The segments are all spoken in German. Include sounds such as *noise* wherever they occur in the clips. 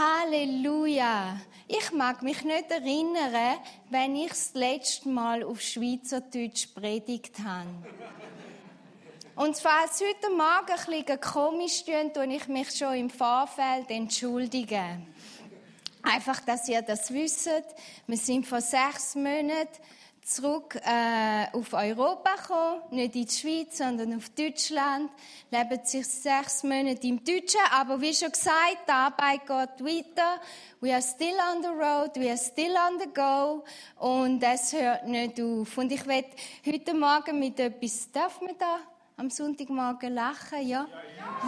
Halleluja! Ich mag mich nicht erinnern, wenn ich das letzte Mal auf Schweizerdeutsch predigt habe. Und falls heute Morgen ein bisschen komisch tun, tue ich mich schon im Vorfeld entschuldigen. Einfach, dass ihr das wisst. Wir sind vor sechs Monaten zurück äh, auf Europa gekommen, nicht in die Schweiz, sondern auf Deutschland. Leben sich sechs Monate im Deutschen, aber wie schon gesagt, die Arbeit geht weiter. We are still on the road, we are still on the go und es hört nicht auf. Und ich werde heute Morgen mit etwas, darf man da am Sonntagmorgen lachen, ja?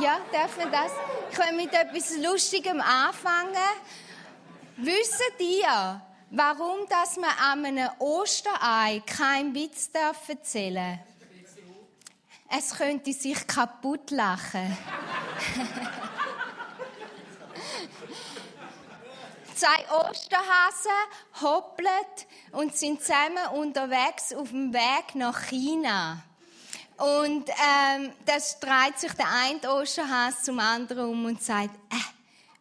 Ja, darf man das? Ich will mit etwas Lustigem anfangen. Wisst ihr, warum dass man an einem Osterei keinen Witz erzählen darf? Es könnte sich kaputt lachen. *laughs* Zwei Osterhasen hoppeln und sind zusammen unterwegs auf dem Weg nach China. Und ähm, das dreht sich der eine Osterhase zum anderen um und sagt, äh,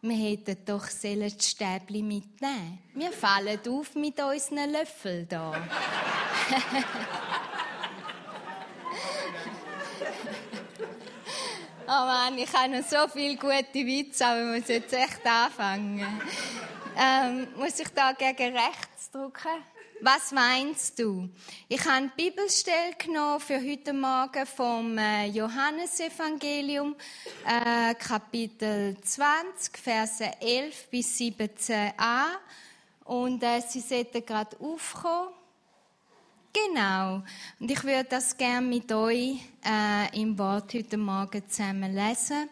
wir hätten doch das Stäbli mitnehmen Wir fallen auf mit unseren Löffeln da. *laughs* oh Mann, ich habe noch so viele gute Witze, aber wir müssen jetzt echt anfangen. Ähm, muss ich da gegen rechts drücken? Was meinst du? Ich habe die Bibelstelle genommen für heute Morgen vom äh, Johannesevangelium, äh, Kapitel 20, Verse 11 bis 17a. Und äh, sie sollten gerade aufkommen. Genau. Und ich würde das gerne mit euch äh, im Wort heute Morgen zusammen lesen.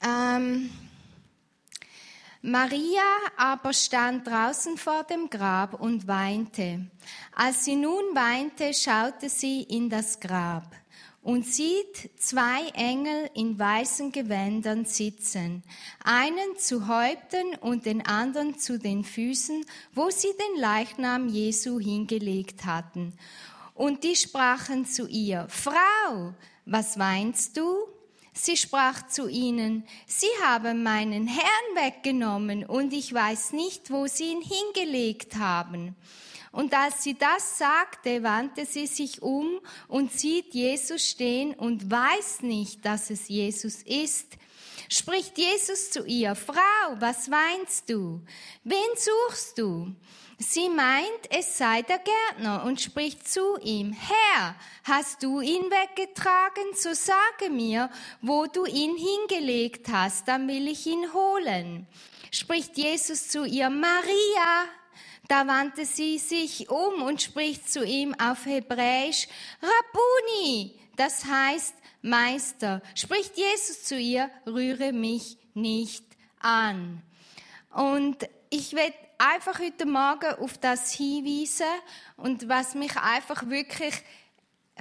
Ähm, Maria aber stand draußen vor dem Grab und weinte. Als sie nun weinte, schaute sie in das Grab und sieht zwei Engel in weißen Gewändern sitzen, einen zu Häupten und den anderen zu den Füßen, wo sie den Leichnam Jesu hingelegt hatten. Und die sprachen zu ihr, Frau, was weinst du? Sie sprach zu ihnen, Sie haben meinen Herrn weggenommen und ich weiß nicht, wo Sie ihn hingelegt haben. Und als sie das sagte, wandte sie sich um und sieht Jesus stehen und weiß nicht, dass es Jesus ist. Spricht Jesus zu ihr, Frau, was weinst du? Wen suchst du? Sie meint, es sei der Gärtner und spricht zu ihm, Herr, hast du ihn weggetragen, so sage mir, wo du ihn hingelegt hast, dann will ich ihn holen. Spricht Jesus zu ihr, Maria. Da wandte sie sich um und spricht zu ihm auf Hebräisch, Rabuni, das heißt Meister. Spricht Jesus zu ihr, rühre mich nicht an. Und ich werde einfach heute Morgen auf das hinweisen und was mich einfach wirklich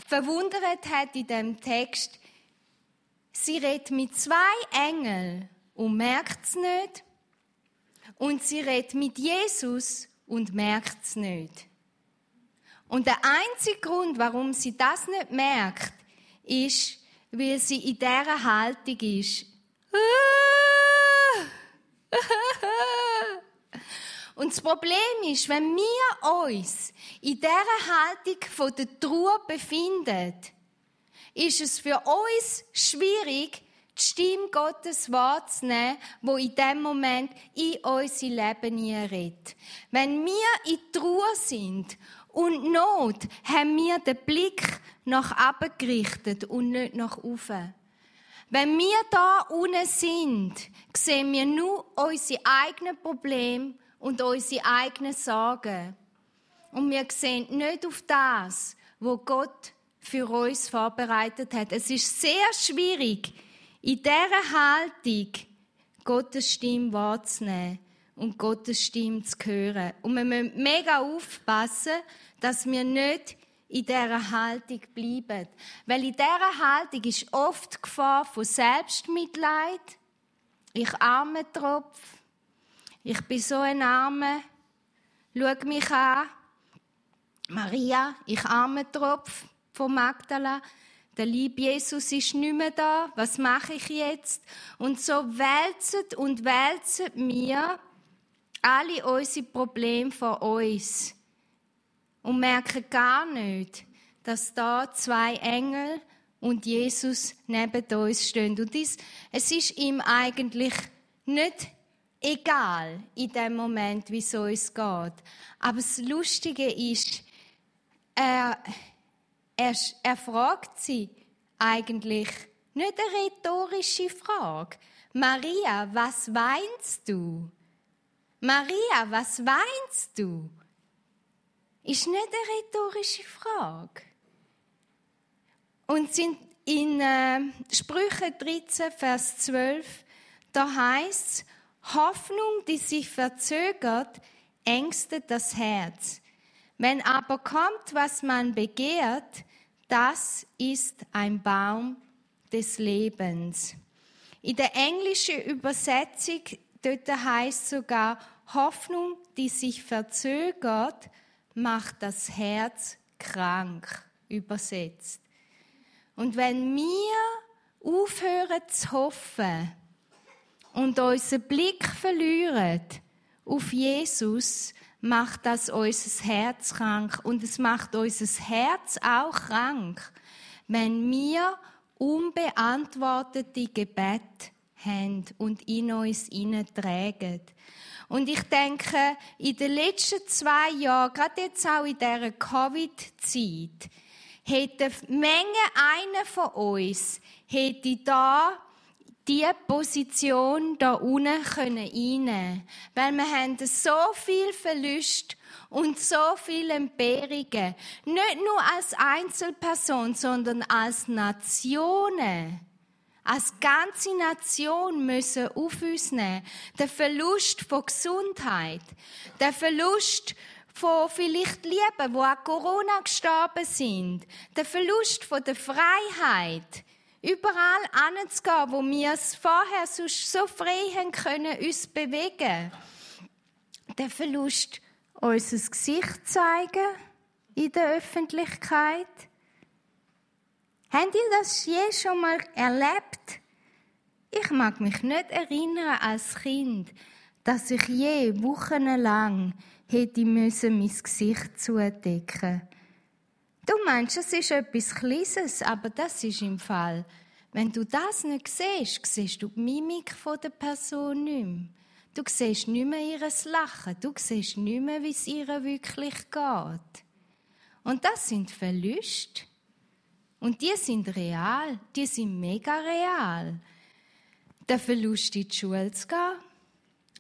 verwundert hat in dem Text, sie redet mit zwei Engeln und merkt es nicht. Und sie redet mit Jesus und merkt es nicht. Und der einzige Grund, warum sie das nicht merkt, ist, weil sie in dieser Haltung ist. *laughs* Und das Problem ist, wenn wir uns in dieser Haltung von der Trauer befinden, ist es für uns schwierig, die Stimme Gottes wahrzunehmen, wo in dem Moment in unser Leben redet. Wenn wir in Trauer sind und Not, haben wir den Blick nach oben gerichtet und nicht nach oben. Wenn wir da unten sind, sehen wir nur unsere eigenen Probleme und unsere eigenen Sorgen. Und wir sehen nicht auf das, wo Gott für uns vorbereitet hat. Es ist sehr schwierig, in dieser Haltung Gottes Stimme wahrzunehmen und Gottes Stimme zu hören. Und wir müssen mega aufpassen, dass wir nicht in dieser Haltung bleiben. Weil in dieser Haltung ist oft die Gefahr von Selbstmitleid. Ich arme Tropf. Ich bin so ein Arme. Schau mich an. Maria, ich arme Tropf von Magdala. Der liebe Jesus ist nicht mehr da. Was mache ich jetzt? Und so wälzen und wälzen wir alle unsere Probleme vor uns und merken gar nicht, dass da zwei Engel und Jesus neben uns stehen. Und es ist ihm eigentlich nicht egal in dem Moment, wie es uns geht. Aber das Lustige ist, er, er, er fragt sie eigentlich nicht eine rhetorische Frage. Maria, was weinst du? Maria, was weinst du? Ist nicht eine rhetorische Frage. Und sind in äh, Sprüche 13, Vers 12, da heißt es, Hoffnung, die sich verzögert, ängstet das Herz. Wenn aber kommt, was man begehrt, das ist ein Baum des Lebens. In der englischen Übersetzung dort heißt sogar Hoffnung, die sich verzögert, macht das Herz krank übersetzt. Und wenn wir aufhören zu hoffen und unseren Blick verlieren auf Jesus, macht das unser Herz krank. Und es macht unser Herz auch krank, wenn wir unbeantwortete Gebete haben und in uns tragen. Und ich denke, in den letzten zwei Jahren, gerade jetzt auch in dieser Covid-Zeit, hätte Menge einer von uns hätte da die Position da unten können einnehmen Weil wir haben so viel Verlust und so viele Entbehrungen. Nicht nur als Einzelperson, sondern als Nationen. Als ganze Nation müssen auf uns nehmen. Der Verlust von Gesundheit. Der Verlust von vielleicht Lieben, die an Corona gestorben sind. Der Verlust von der Freiheit überall anzugehen, wo wir es vorher so frei haben können, uns bewegen. Der Verlust, unser Gesicht zeigen in der Öffentlichkeit. Habt ihr das je schon mal erlebt? Ich mag mich nicht erinnern als Kind, dass ich je wochenlang hätte müssen mein Gesicht zudecken Du meinst, es ist etwas Kleines, aber das ist im Fall. Wenn du das nicht siehst, siehst du die Mimik der Person nicht mehr. Du siehst nicht mehr ihr Lachen. Du siehst nicht mehr, wie es ihr wirklich geht. Und das sind Verluste. Und die sind real. Die sind mega real. Der Verlust in die Schule zu gehen.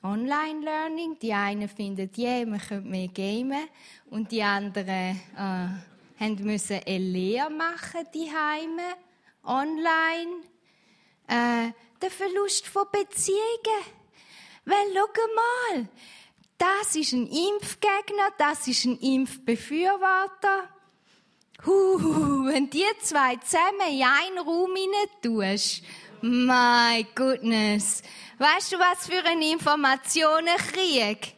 Online-Learning. Die einen finden, yeah, man könnte mehr gamen. Und die anderen, äh, haben müssen eine Lehre machen, die Heime, online. Äh, der Verlust von Beziehungen. Weil, schau mal, das ist ein Impfgegner, das ist ein Impfbefürworter. Huh, wenn die zwei zusammen in einen Raum tust, my goodness. Weißt du, was für ein Informationenkrieg?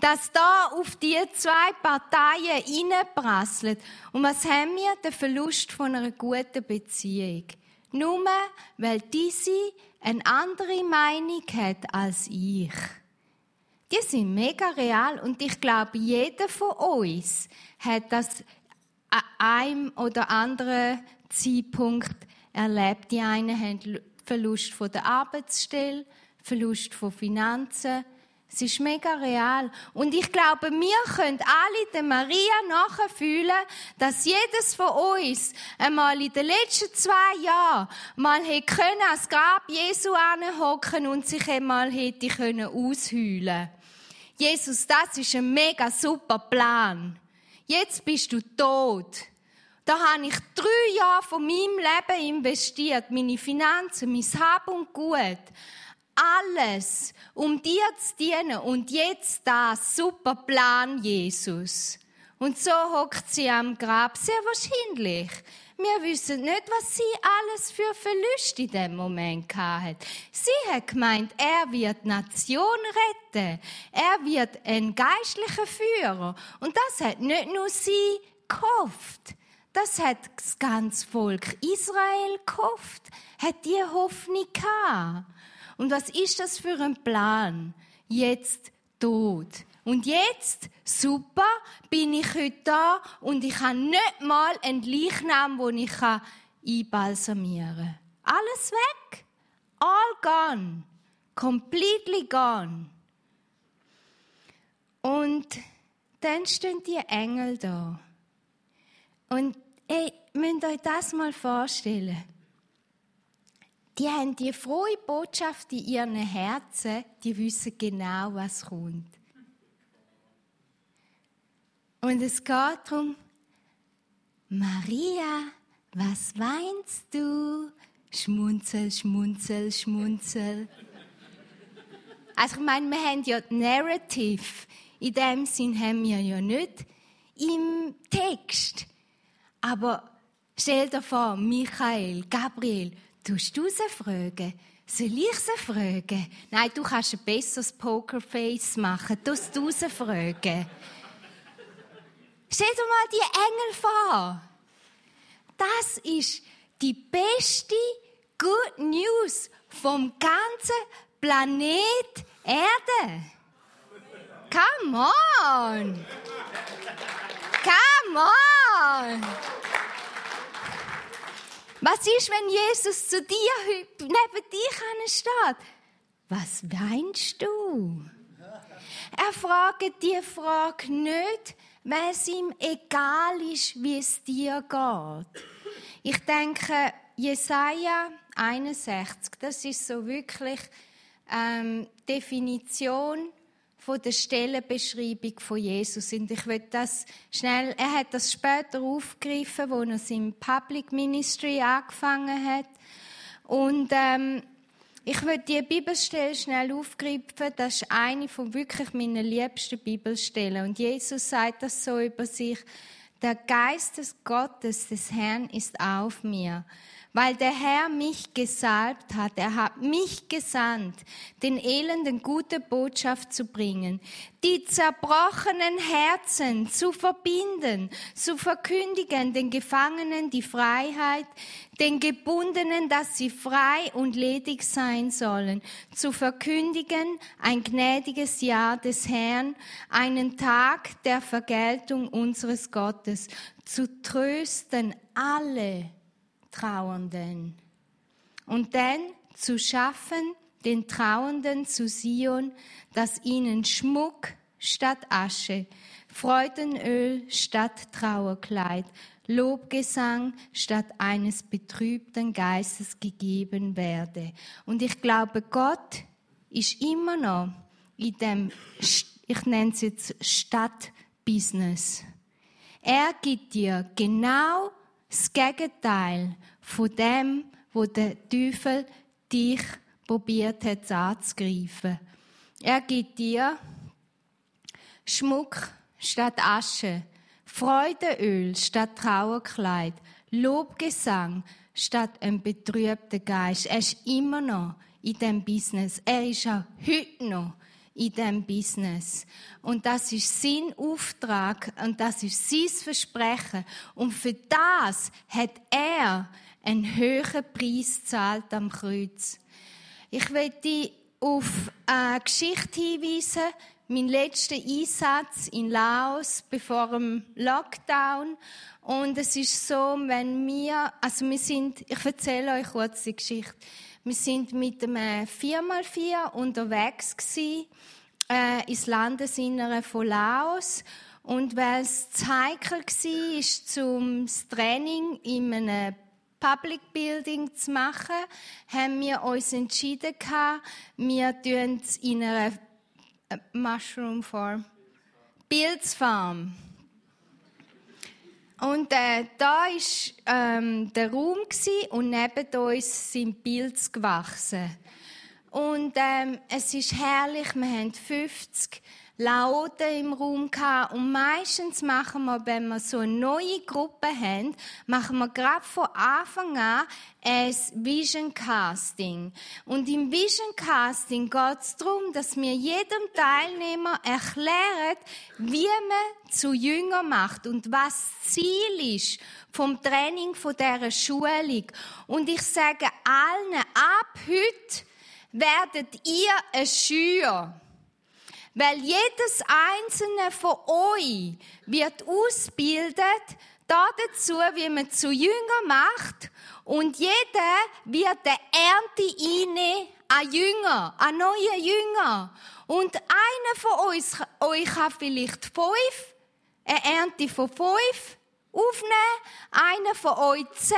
Dass da auf die zwei Parteien reinprasselt. Und was haben wir? Den Verlust von einer guten Beziehung. Nur, weil diese eine andere Meinung hat als ich. Die sind mega real und ich glaube, jeder von uns hat das an einem oder anderen Zeitpunkt erlebt. Die einen haben Verlust von der Arbeitsstelle, Verlust von Finanzen, es ist mega real. Und ich glaube, wir können alle der Maria nachfühlen, dass jedes von uns einmal in den letzten zwei Jahren mal hätte können ans Grab Jesu anhocken und sich einmal hätte können ausheulen. Jesus, das ist ein mega super Plan. Jetzt bist du tot. Da habe ich drei Jahre von meinem Leben investiert, meine Finanzen, mein Hab und Gut alles, um dir zu dienen. Und jetzt das super Plan, Jesus. Und so hockt sie am Grab, sehr wahrscheinlich. Wir wissen nicht, was sie alles für Verluste in dem Moment hat. Sie hat gemeint, er wird Nation retten. Er wird ein geistlicher Führer. Und das hat nicht nur sie gehofft. das hat das ganze Volk Israel gehofft, hat die Hoffnung gehabt. Und was ist das für ein Plan? Jetzt tot. Und jetzt, super, bin ich heute da und ich habe nicht mal einen Leichnam, den ich einbalsamieren kann. Alles weg. All gone. Completely gone. Und dann stehen die Engel da. Und ihr müsst euch das mal vorstellen. Die haben die frohe Botschaft in ihren Herzen, die wissen genau, was kommt. Und es geht darum, Maria, was weinst du? Schmunzel, schmunzel, schmunzel. Also ich meine, wir haben ja die Narrative. In dem Sinn haben wir ja nicht im Text. Aber stell dir vor, Michael, Gabriel, tust du sie fragen? Soll ich sie fragen? Nein, du kannst ein besseres Pokerface machen. Tust du sie fragen? Stell dir mal die Engel vor. Das ist die beste Good News vom ganzen Planet Erde. Come on! Come on! Was ist, wenn Jesus zu dir neben dir steht? Was weinst du? Er fragt die Frage nicht, weil es ihm egal ist, wie es dir geht. Ich denke, Jesaja 61, das ist so wirklich ähm, Definition von der Stellenbeschreibung von Jesus. Und ich will das schnell, er hat das später aufgegriffen, wo er im Public Ministry angefangen hat. Und ähm, ich will die Bibelstelle schnell aufgreifen. Das ist eine von wirklich meinen liebsten Bibelstellen. Und Jesus sagt das so über sich. Der Geist des Gottes, des Herrn, ist auf mir weil der Herr mich gesalbt hat. Er hat mich gesandt, den Elenden gute Botschaft zu bringen, die zerbrochenen Herzen zu verbinden, zu verkündigen den Gefangenen die Freiheit, den Gebundenen, dass sie frei und ledig sein sollen, zu verkündigen ein gnädiges Jahr des Herrn, einen Tag der Vergeltung unseres Gottes, zu trösten alle, Trauernden. Und dann zu schaffen, den Trauernden zu Sion, dass ihnen Schmuck statt Asche, Freudenöl statt Trauerkleid, Lobgesang statt eines betrübten Geistes gegeben werde. Und ich glaube, Gott ist immer noch in dem, ich nenne es jetzt Stadtbusiness. Er gibt dir genau das Gegenteil von dem, wo der Teufel dich probiert hat anzugreifen. Er gibt dir Schmuck statt Asche, Freudeöl statt Trauerkleid, Lobgesang statt einem betrübten Geist. Er ist immer noch in dem Business. Er ist auch heute noch in diesem Business. Und das ist sein Auftrag und das ist sein Versprechen. Und für das hat er einen höheren Preis zahlt am Kreuz. Ich möchte auf eine Geschichte hinweisen, mein letzter Einsatz in Laos bevor dem Lockdown. Und es ist so, wenn wir, also wir sind, ich erzähle euch kurz die Geschichte. Wir sind mit einem 4x4 unterwegs gewesen, äh, ins Landesinnere von Laos. Und weil es zu heikel war, zum Training in einem Public Building zu machen, haben wir uns entschieden, wir tun es in einer äh, Mushroom Farm, Pilzfarm und äh, da war ähm, der Raum gewesen, und neben uns sind Pilze gewachsen. Und ähm, es ist herrlich, wir haben 50 Laoten im Raum gehabt. Und meistens machen wir, wenn wir so eine neue Gruppe haben, machen wir gerade von Anfang an ein Vision Casting. Und im Vision Casting geht es darum, dass wir jedem Teilnehmer erklären, wie man zu Jünger macht und was Ziel ist vom Training von dieser Schulung. Und ich sage allen, ab heute werdet ihr ein Schüler. Weil jedes einzelne von euch wird ausgebildet dazu, wie man zu Jünger macht und jeder wird der Ernte einnehmen an Jünger, an neue Jünger. Und einer von uns, euch kann vielleicht fünf, eine Ernte von fünf aufnehmen, einer von euch zehn,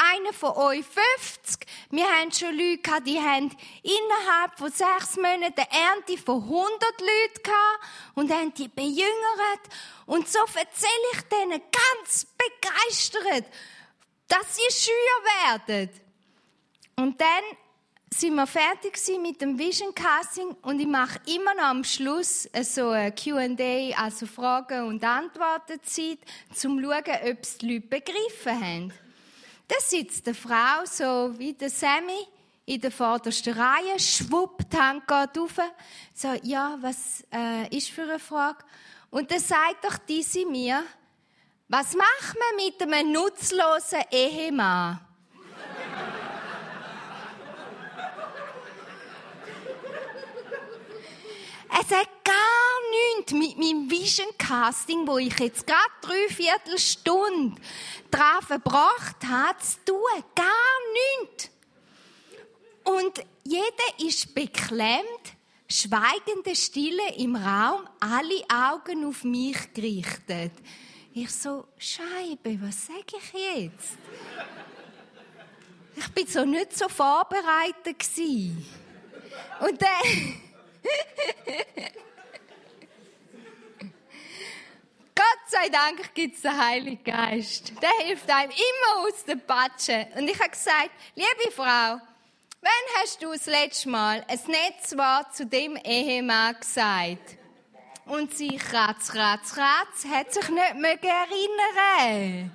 einer von euch 50. Wir haben schon Leute gehabt, die haben innerhalb von sechs Monaten eine Ernte von 100 Leuten gehabt und haben die bejüngert. Und so erzähle ich denen ganz begeistert, dass sie Schüler werden. Und dann sind wir fertig mit dem Vision Casting und ich mache immer noch am Schluss so ein Q&A, also Fragen- und Antworten-Zeit, um zu schauen, ob es die Leute begriffen haben. Da sitzt eine Frau, so wie der Sammy, in der vordersten Reihe, schwupp, die Hand geht rauf, so, ja, was äh, ist für eine Frage? Und dann sagt doch diese mir, was macht man mit einem nutzlosen Ehemann? *laughs* Es hat gar nichts mit meinem Vision Casting, wo ich jetzt gerade drei Viertelstunden dran verbracht habe, zu tun. Gar nichts. Und jeder ist beklemmt, schweigende Stille im Raum, alle Augen auf mich gerichtet. Ich so, Scheibe, was sage ich jetzt? Ich bin so nicht so vorbereitet gewesen. Und dann *laughs* Gott sei Dank gibt es den Heiligen Geist. Der hilft einem immer aus der Patsche. Und ich habe gesagt, liebe Frau, wann hast du das letzte Mal ein Netzwort zu dem Ehemann gesagt? Und sie kratz, kratz, kratz, hat sich nicht mehr erinnern.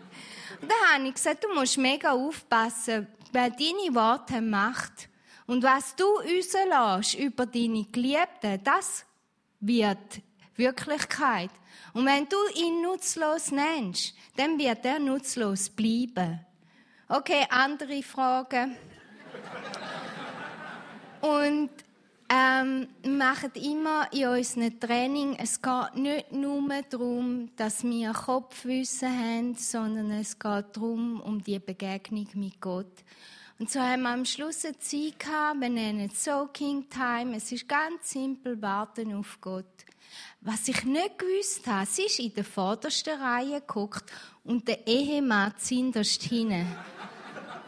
Und dann habe ich gesagt, du musst mega aufpassen, weil deine Worte Macht. Und was du lässt über deine Geliebten, das wird Wirklichkeit. Und wenn du ihn nutzlos nennst, dann wird er nutzlos bleiben. Okay, andere Fragen. Und ähm, wir machen immer in unserem Training, es geht nicht nur darum, dass wir Kopfwissen haben, sondern es geht darum, um die Begegnung mit Gott. Und so haben wir am Schluss eine Zeit gehabt, wir nennen es Soaking Time. Es ist ganz simpel, warten auf Gott. Was ich nicht gewusst habe, sie ist in der vordersten Reihe geguckt und der Ehemann zinderst hinten.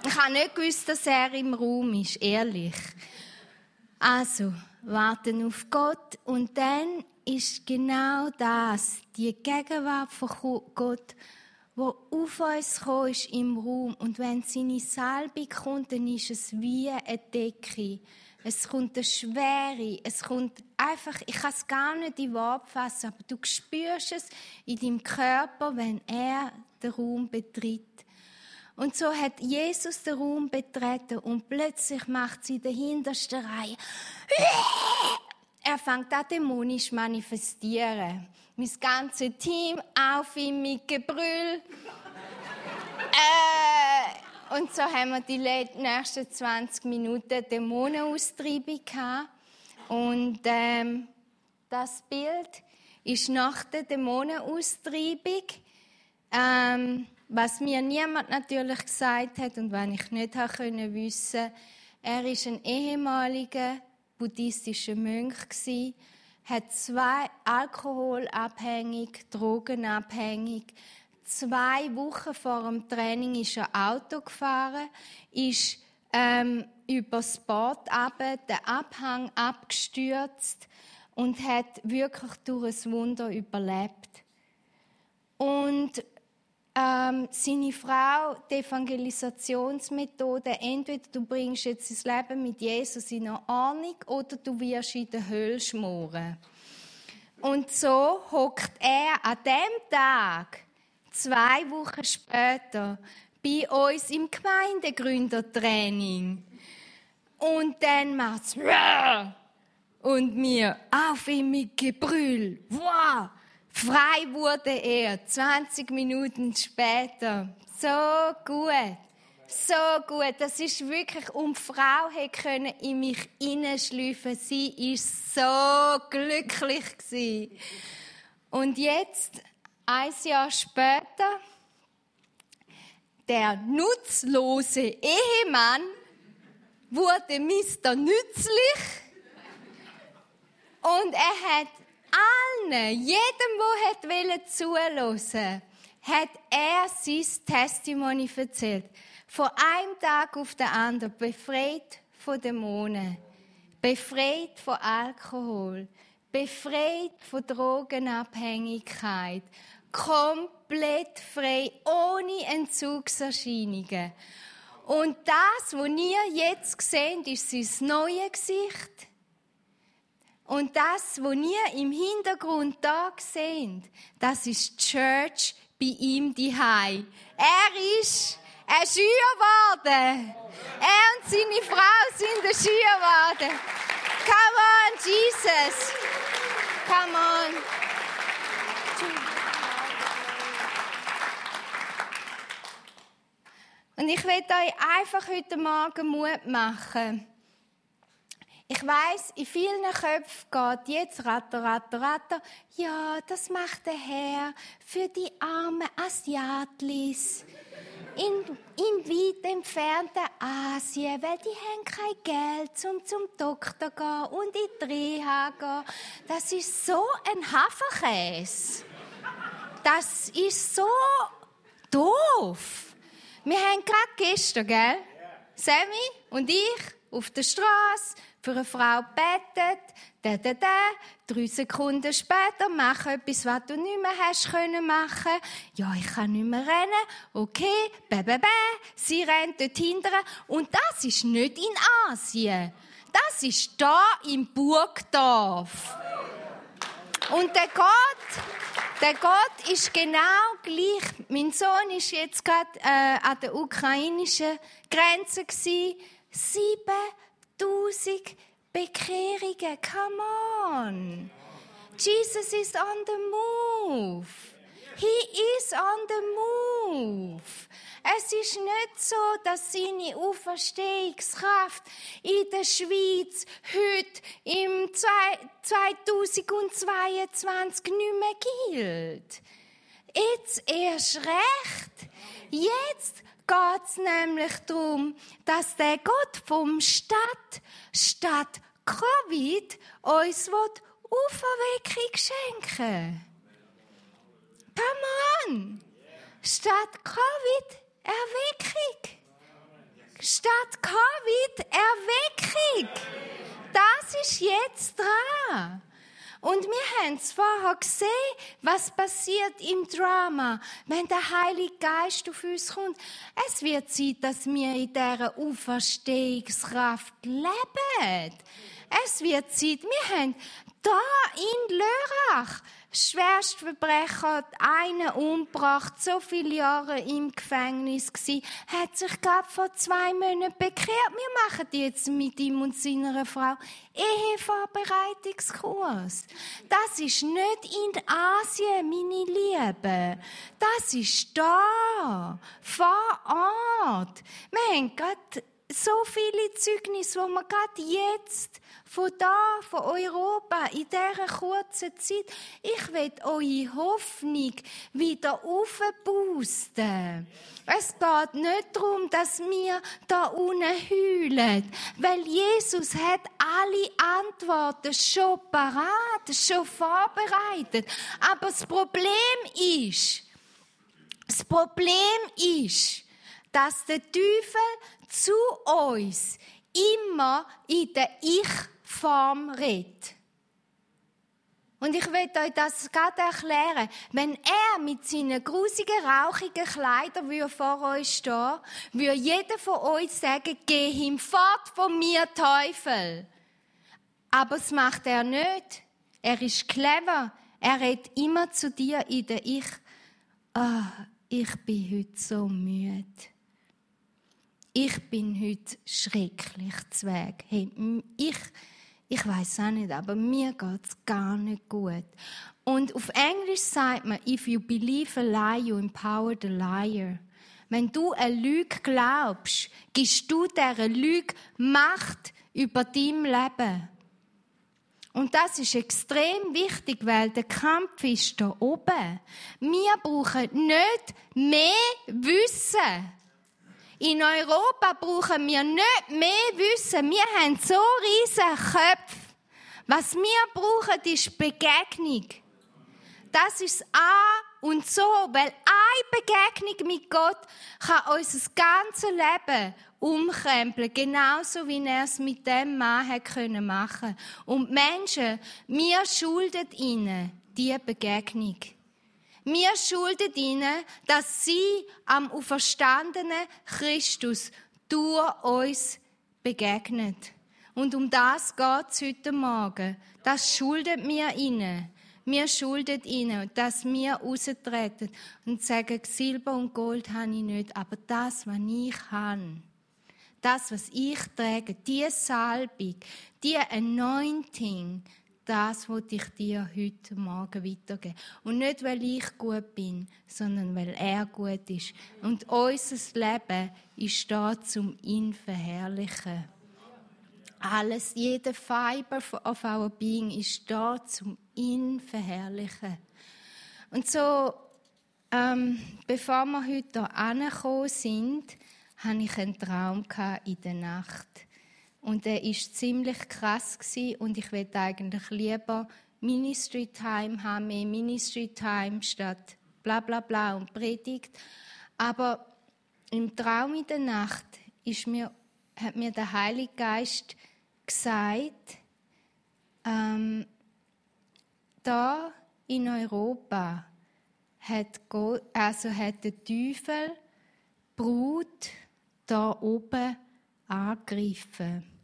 Ich habe nicht gewusst, dass er im Raum ist, ehrlich. Also, warten auf Gott und dann ist genau das, die Gegenwart von Gott, wo auf uns gekommen ist im Raum. Und wenn seine Salbung kommt, dann ist es wie eine Decke. Es kommt eine Schwere, es kommt einfach, ich kann es gar nicht in Wort fassen, aber du spürst es in deinem Körper, wenn er den Raum betritt. Und so hat Jesus den Raum betreten und plötzlich macht sie der hintersten Reihe. Er fängt an dämonisch manifestieren mein ganzes Team auf ihn mit Gebrüll. Und so haben wir die nächsten 20 Minuten Dämonenaustreibung gehabt. Und ähm, das Bild ist nach der Dämonenaustreibung, ähm, was mir niemand natürlich gesagt hat und was ich nicht habe können wissen. Er ist ein ehemaliger buddhistischer Mönch gewesen, hat zwei alkoholabhängig, drogenabhängig. Zwei Wochen vor dem Training ist er Auto gefahren, ist ähm, über das Boot runter, den Abhang abgestürzt und hat wirklich durch ein Wunder überlebt. Und ähm, seine Frau, die Evangelisationsmethode, entweder du bringst jetzt das Leben mit Jesus in Ordnung oder du wirst in der Hölle schmoren. Und so hockt er an dem Tag, zwei Wochen später, bei uns im Gemeindegründertraining. Und dann macht's und mir auf ihm mit Gebrüll. Wow! Frei wurde er 20 Minuten später. So gut. So gut. Das ist wirklich, um Frau können in mich hineinschleifen. Sie ist so glücklich. Und jetzt, ein Jahr später, der nutzlose Ehemann wurde Mr. Nützlich und er hat allen, jedem, der zuhören hat er sein Testimony erzählt. Von einem Tag auf den anderen befreit von Dämonen, befreit von Alkohol, befreit von Drogenabhängigkeit, komplett frei, ohne Entzugserscheinungen. Und das, was ihr jetzt seht, ist sein neues Gesicht. Und das, was ihr im Hintergrund da seht, das ist die Church bei ihm die Er ist ein Schüler geworden. Er und seine Frau sind ein Schüler geworden. Come on, Jesus. Come on. Und ich will euch einfach heute Morgen Mut machen. Ich weiß, in vielen Köpfen geht jetzt ratter, ratter, ratter. Ja, das macht der Herr für die armen Asiatlis in, in weit entfernten Asien, weil die haben kein Geld, um zum Doktor zu gehen und in die Reha gehen. Das ist so ein Hafenkäse. Das ist so doof. Wir haben gerade gestern, gell? Sammy und ich auf der Straße für eine Frau betet, da, da, da, drei Sekunden später mach etwas, was du nicht mehr hast können machen. Ja, ich kann nicht mehr rennen. Okay, bä, bä, bä. Sie rennt dort hinterher. Und das ist nicht in Asien. Das ist da im Burgdorf. Und der Gott, der Gott ist genau gleich. Mein Sohn ist jetzt gerade äh, an der ukrainischen Grenze gsi. 7000 Bekehrungen. Come on. Jesus is on the move. He is on the move. Es ist nicht so, dass seine Auferstehungskraft in der Schweiz heute im 2022 nicht mehr gilt. Jetzt erst recht. Jetzt geht es nämlich darum, dass der Gott vom Stadt, statt Covid, uns Auferweckung schenken Come on! Statt Covid, Erweckung. Statt Covid, Erweckung. Das ist jetzt dran. Und wir haben es vorher gesehen, was passiert im Drama, wenn der Heilige Geist auf uns kommt. Es wird Zeit, dass wir in dieser Auferstehungskraft leben. Es wird Zeit, wir haben da in Lörrach Schwerstverbrecher, einen umgebracht, so viele Jahre im Gefängnis gsi, hat sich gerade vor zwei Monaten bekehrt. Wir machen jetzt mit ihm und seiner Frau Ehevorbereitungskurs. Das ist nicht in Asien, meine Liebe. Das ist da, vor Ort. Wir haben gerade so viele Zeugnisse, wo wir gerade jetzt von da, von Europa, in dieser kurzen Zeit, ich will eure Hoffnung wieder aufboosten. Es geht nicht darum, dass wir da unten heulen, weil Jesus hat alle Antworten schon parat, schon vorbereitet. Aber das Problem ist, das Problem ist, dass der Teufel zu uns immer in der Ich-Form redet. Und ich will euch das gerade erklären. Wenn er mit seinen grusigen, rauchigen Kleidern vor euch stehen würde jeder von euch sagen, geh hinfort von mir, Teufel. Aber das macht er nicht. er ist clever, er redet immer zu dir in der Ich. Ah, ich bin heute so müde. Ich bin heute schrecklich zweg. Hey, ich, ich weiß auch nicht, aber mir geht's gar nicht gut. Und auf Englisch sagt man, if you believe a lie, you empower the liar. Wenn du eine Lüge glaubst, gibst du dieser Lüge Macht über dein Leben. Und das ist extrem wichtig, weil der Kampf ist da oben. Wir brauchen nicht mehr Wissen. In Europa brauchen wir nicht mehr Wissen. Wir haben so riesige Köpfe. Was wir brauchen, ist Begegnung. Das ist A und so, weil eine Begegnung mit Gott kann unser ganzes Leben umkrempeln, genauso wie er es mit dem Mann hat können machen. Und Menschen, wir schulden ihnen diese Begegnung. Wir schulden ihnen, dass sie am auferstandenen Christus durch uns begegnet. Und um das geht es heute Morgen. Das schulden wir ihnen. Wir schulden ihnen, dass wir raustreten und sagen, Silber und Gold habe ich nicht, aber das, was ich habe, das, was ich trage, die Salbung, die Anointing, das wollte ich dir heute Morgen weitergeben. Und nicht, weil ich gut bin, sondern weil er gut ist. Und unser Leben ist da, zum ihn verherrlichen. Alles, jede Fiber of our being ist da, zum ihn verherrlichen. Und so, ähm, bevor wir heute hier angekommen sind, hatte ich einen Traum in der Nacht. Und der war ziemlich krass und ich will eigentlich lieber Ministry Time haben, mehr Ministry Time statt bla bla bla und Predigt. Aber im Traum in der Nacht ist mir, hat mir der Heilige Geist gesagt, ähm, da in Europa hat, Gott, also hat der Teufel Brut da oben angegriffen.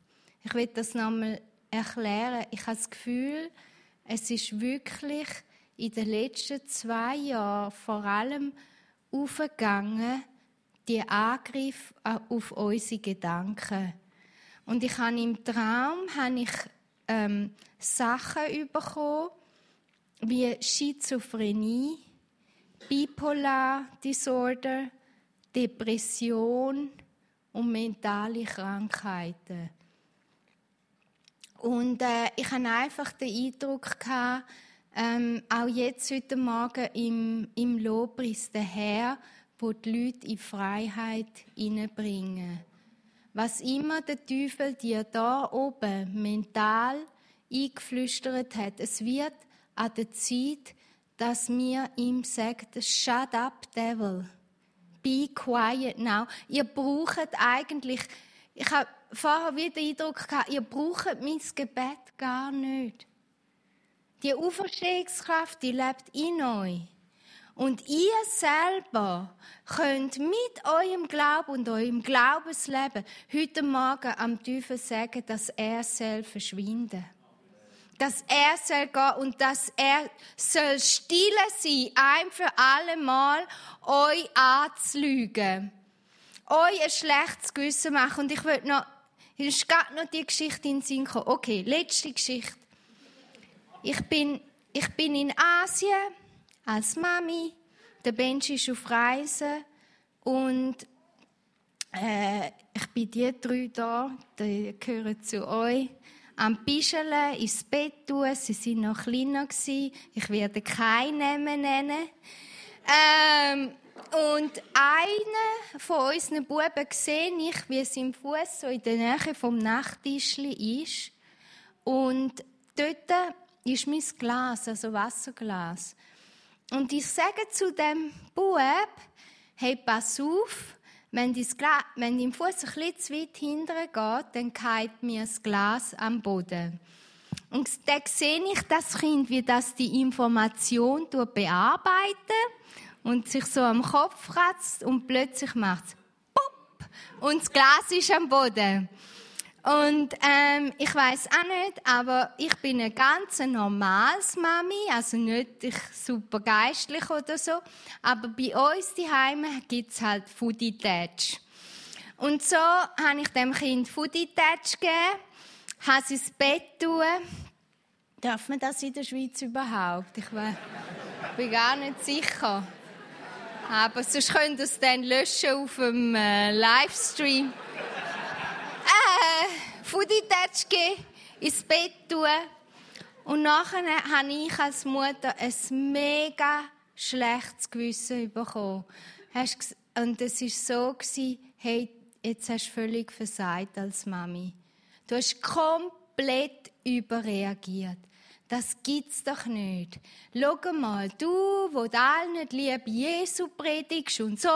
Ich will das nochmal erklären. Ich habe das Gefühl, es ist wirklich in den letzten zwei Jahren vor allem aufgegangen, die Angriff auf unsere Gedanken. Und ich habe im Traum habe ich ähm, Sachen bekommen, wie Schizophrenie, Bipolar Disorder, Depression und mentale Krankheiten. Und äh, ich hatte einfach den Eindruck, gehabt, ähm, auch jetzt heute Morgen im, im Lobpreis, der Herr, wo die Leute in Freiheit hineinbringen. Was immer der Teufel dir da oben mental eingeflüstert hat, es wird an der Zeit, dass wir ihm sagen, shut up, devil. Be quiet now. Ihr braucht eigentlich, ich habe vorher wieder den Eindruck gehabt, ihr braucht mein Gebet gar nicht. Die Auferstehungskraft, die lebt in euch. Und ihr selber könnt mit eurem Glauben und eurem Glaubensleben heute Morgen am Teufel sagen, dass er soll verschwinden dass er soll gehen und dass er soll stille sein, ein für alle Mal euch anzulügen, euch ein schlechtes Gewissen machen. Und ich will noch, hier ist gerade noch die Geschichte in den Sinn gekommen. Okay, letzte Geschichte. Ich bin, ich bin in Asien als Mami. Der Benji ist auf Reisen und äh, ich bin die drei da, die gehören zu euch am Bischeln ins Bett tun. Sie sind noch kleiner gewesen. Ich werde keinen Namen nennen. Ähm, und einer von unseren Buben sehe ich, wie sein Fuß so in der Nähe vom Nachttischli ist. Und dort ist mein Glas, also Wasserglas. Und ich sage zu dem Bub, hey, pass auf, wenn, Glas, wenn dein Fuß ein bisschen zu weit hinten geht, dann geht mir das Glas am Boden. Und dann sehe ich das Kind, wie das die Information bearbeitet und sich so am Kopf kratzt und plötzlich macht es und das Glas ist am Boden. Und ähm, ich weiß auch nicht, aber ich bin ein ganz normales Mami, also nicht ich super geistlich oder so. Aber bei uns daheim gibt es halt Foodie Touch. Und so habe ich dem Kind Foodie Touch gegeben, habe sie ins Bett tun. Darf man das in der Schweiz überhaupt? Ich bin gar nicht sicher. Aber sonst könnt ihr es dann löschen auf dem äh, Livestream äh, geben, ins Bett tun. Und nachher habe ich als Mutter ein mega schlechtes Gewissen bekommen. Und es war so, hey, jetzt hast du völlig versagt als Mami. Du hast komplett überreagiert. Das gibt's doch nicht. Schau mal, du, wo allen die Liebe Jesu predigst und so,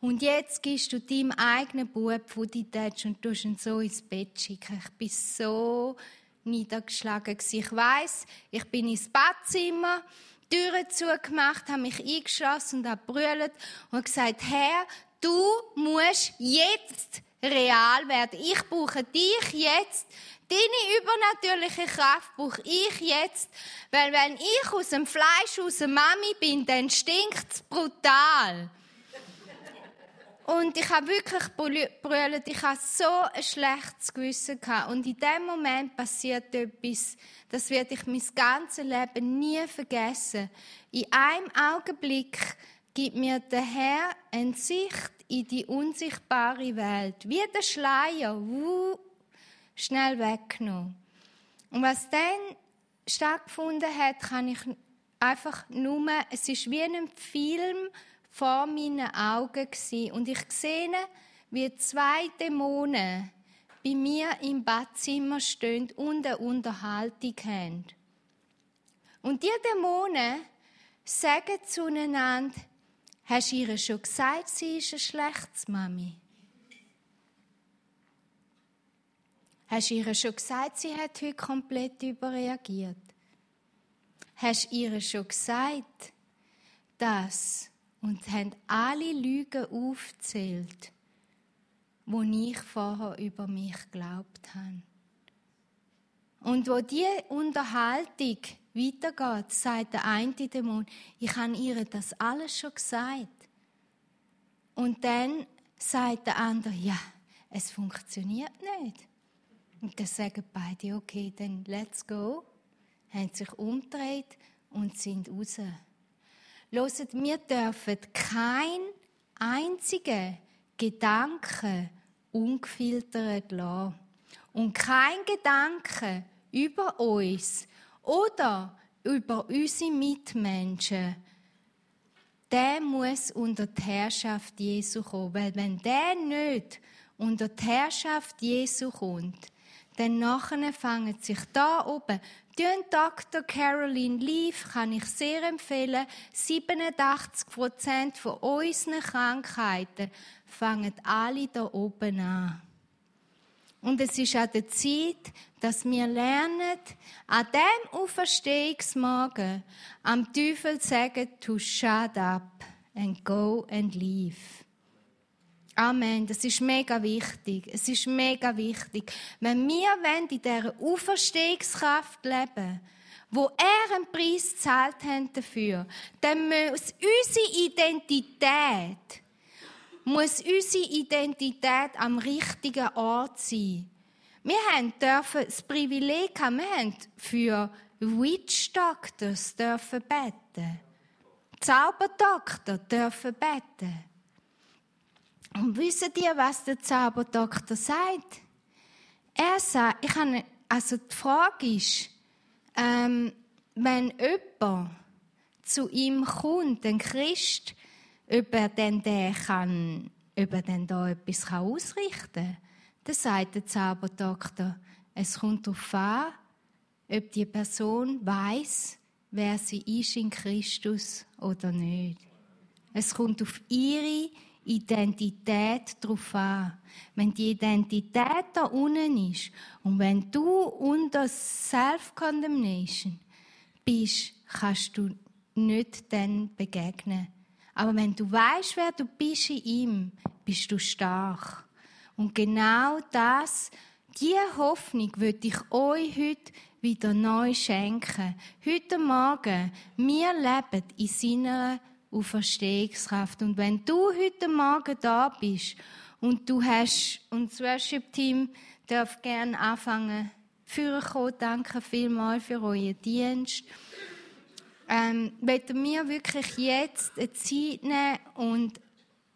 und jetzt gibst du deinem eigenen Bub Footage und tust ihn so ins Bett schicken. Ich bin so niedergeschlagen. Ich weiß, ich bin ins Badzimmer, Türen zugemacht, habe mich eingeschlossen und habe brüllt und gesagt, Herr, du musst jetzt real werden. Ich brauche dich jetzt Deine übernatürliche Kraft brauche ich jetzt, weil wenn ich aus dem Fleisch, aus der Mami bin, dann stinkt es brutal. Und ich habe wirklich brüllt, ich habe so ein schlechtes Gewissen gehabt. Und in dem Moment passiert etwas, das werde ich mein ganzes Leben nie vergessen. In einem Augenblick gibt mir der Herr eine Sicht in die unsichtbare Welt. Wie der Schleier, wuh, schnell weggenommen. Und was dann stattgefunden hat, kann ich einfach nur, es ist wie ein Film vor meinen Augen gewesen. und ich sehe, wie zwei Dämonen bei mir im Badzimmer stehen und eine Unterhaltung haben. Und die Dämonen sagen zueinander, hast du ihr schon gesagt, sie ist ein schlechtes Mami? Hast du ihr schon gesagt, sie hat heute komplett überreagiert? Hast du ihr schon gesagt, dass und haben alle Lügen aufgezählt, die ich vorher über mich geglaubt habe? Und wo die Unterhaltung weitergeht, sagt der eine Dämon, ich habe ihr das alles schon gesagt. Und dann sagt der andere, ja, es funktioniert nicht. Und dann sagen beide, okay, dann let's go. Haben sich umgedreht und sind raus. Hört, wir dürfen kein einzigen Gedanken ungefiltert lassen. Und kein Gedanke über uns oder über unsere Mitmenschen, der muss unter die Herrschaft Jesu kommen. Weil wenn der nicht unter die Herrschaft Jesu kommt, dann nachher fangen sich da oben. Den Dr. Caroline Leaf kann ich sehr empfehlen. 87 Prozent von unseren Krankheiten fangen alle da oben an. Und es ist an der Zeit, dass wir lernen, an dem Auferstehungsmorgen am Teufel sagen, to shut up and go and leave. Amen. Das ist mega wichtig. Es ist mega wichtig. Wenn wir in dieser Auferstehungskraft leben, wo er einen Preis gezahlt hat dafür, dann muss unsere Identität, muss unsere Identität am richtigen Ort sein. Wir haben dürfen das Privileg haben, wir haben für Witch Doctors dürfen beten. Zauberdoktor dürfen beten. Und wisst ihr, was der Zauberdoktor sagt? Er sagt, ich habe, also die Frage ist, ähm, wenn jemand zu ihm kommt, ein Christ, ob er denn der kann, ob er denn da etwas kann ausrichten kann, dann sagt der Zauberdoktor, es kommt darauf an, ob die Person weiß, wer sie ist in Christus oder nicht. Es kommt auf ihre Identität drauf an. Wenn die Identität da unten ist und wenn du unter Self-Condemnation bist, kannst du nicht dann begegnen. Aber wenn du weißt, wer du bist in ihm, bist du stark. Und genau das, diese Hoffnung würde ich euch heute wieder neu schenken. Heute Morgen, wir leben in seiner Auferstehungskraft. Und wenn du heute Morgen da bist und du hast, und das Worship-Team darf gerne anfangen, für kommen. Danke vielmals für euren Dienst. Ähm, wollen wir wirklich jetzt eine Zeit nehmen und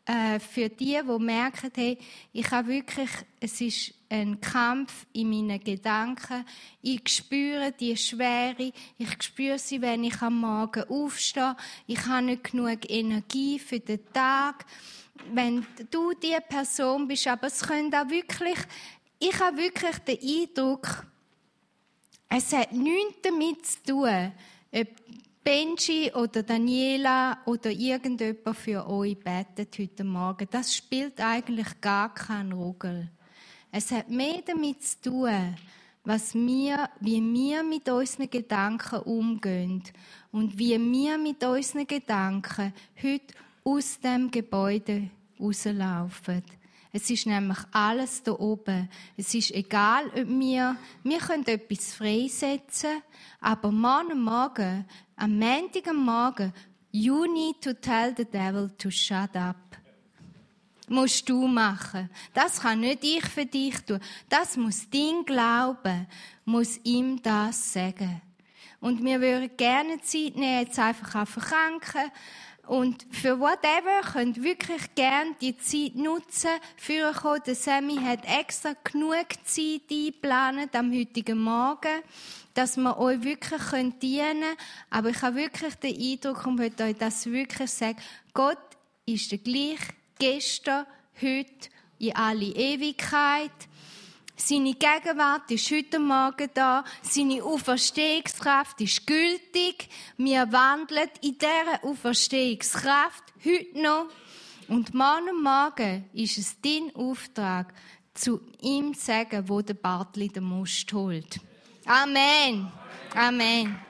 äh, für die, die merken, hey, ich habe wirklich, es ist ein Kampf in meinen Gedanken. Ich spüre die Schwere. Ich spüre sie, wenn ich am Morgen aufstehe. Ich habe nicht genug Energie für den Tag. Wenn du die Person bist, aber es könnte auch wirklich, ich habe wirklich den Eindruck, es hat nichts damit zu tun, ob Benji oder Daniela oder irgendjemand für euch betet heute Morgen. Das spielt eigentlich gar keinen Ruggel. Es hat mehr damit zu tun, was wir, wie wir mit unseren Gedanken umgehen und wie wir mit unseren Gedanken heute aus dem Gebäude rauslaufen. Es ist nämlich alles da oben. Es ist egal, ob wir, wir können etwas freisetzen, aber morgen Morgen, am Montag Morgen, you need to tell the devil to shut up. Musst du machen. Das kann nicht ich für dich tun. Das muss dein Glauben, muss ihm das sagen. Und wir würden gerne Zeit nehmen, jetzt einfach auf verkranken und für whatever könnt wirklich gerne die Zeit nutzen. Für kommen. Der Sammy hat extra genug Zeit eingeplant am heutigen Morgen, dass wir euch wirklich dienen können. Aber ich habe wirklich den Eindruck und möchte euch das wirklich sagen. Gott ist der gleiche gestern, heute, in alle Ewigkeit. Seine Gegenwart ist heute Morgen da. Seine Auferstehungskraft ist gültig. Wir wandeln in dieser Auferstehungskraft heute noch. Und morgen Morgen ist es dein Auftrag, zu ihm zu sagen, wo der Bartli den Most holt. Amen. Amen.